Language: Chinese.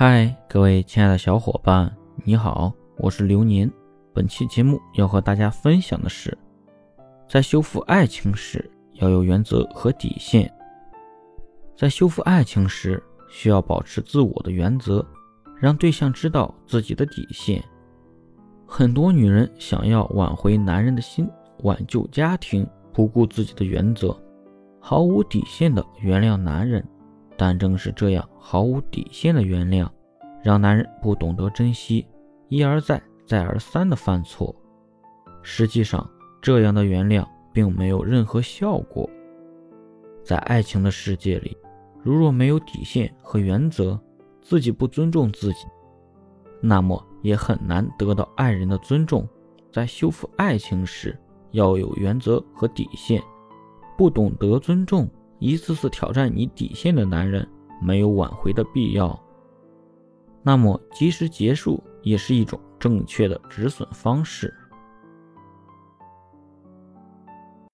嗨，各位亲爱的小伙伴，你好，我是流年。本期节目要和大家分享的是，在修复爱情时要有原则和底线。在修复爱情时，需要保持自我的原则，让对象知道自己的底线。很多女人想要挽回男人的心，挽救家庭，不顾自己的原则，毫无底线的原谅男人。但正是这样毫无底线的原谅，让男人不懂得珍惜，一而再、再而三的犯错。实际上，这样的原谅并没有任何效果。在爱情的世界里，如若没有底线和原则，自己不尊重自己，那么也很难得到爱人的尊重。在修复爱情时，要有原则和底线，不懂得尊重。一次次挑战你底线的男人，没有挽回的必要。那么，及时结束也是一种正确的止损方式。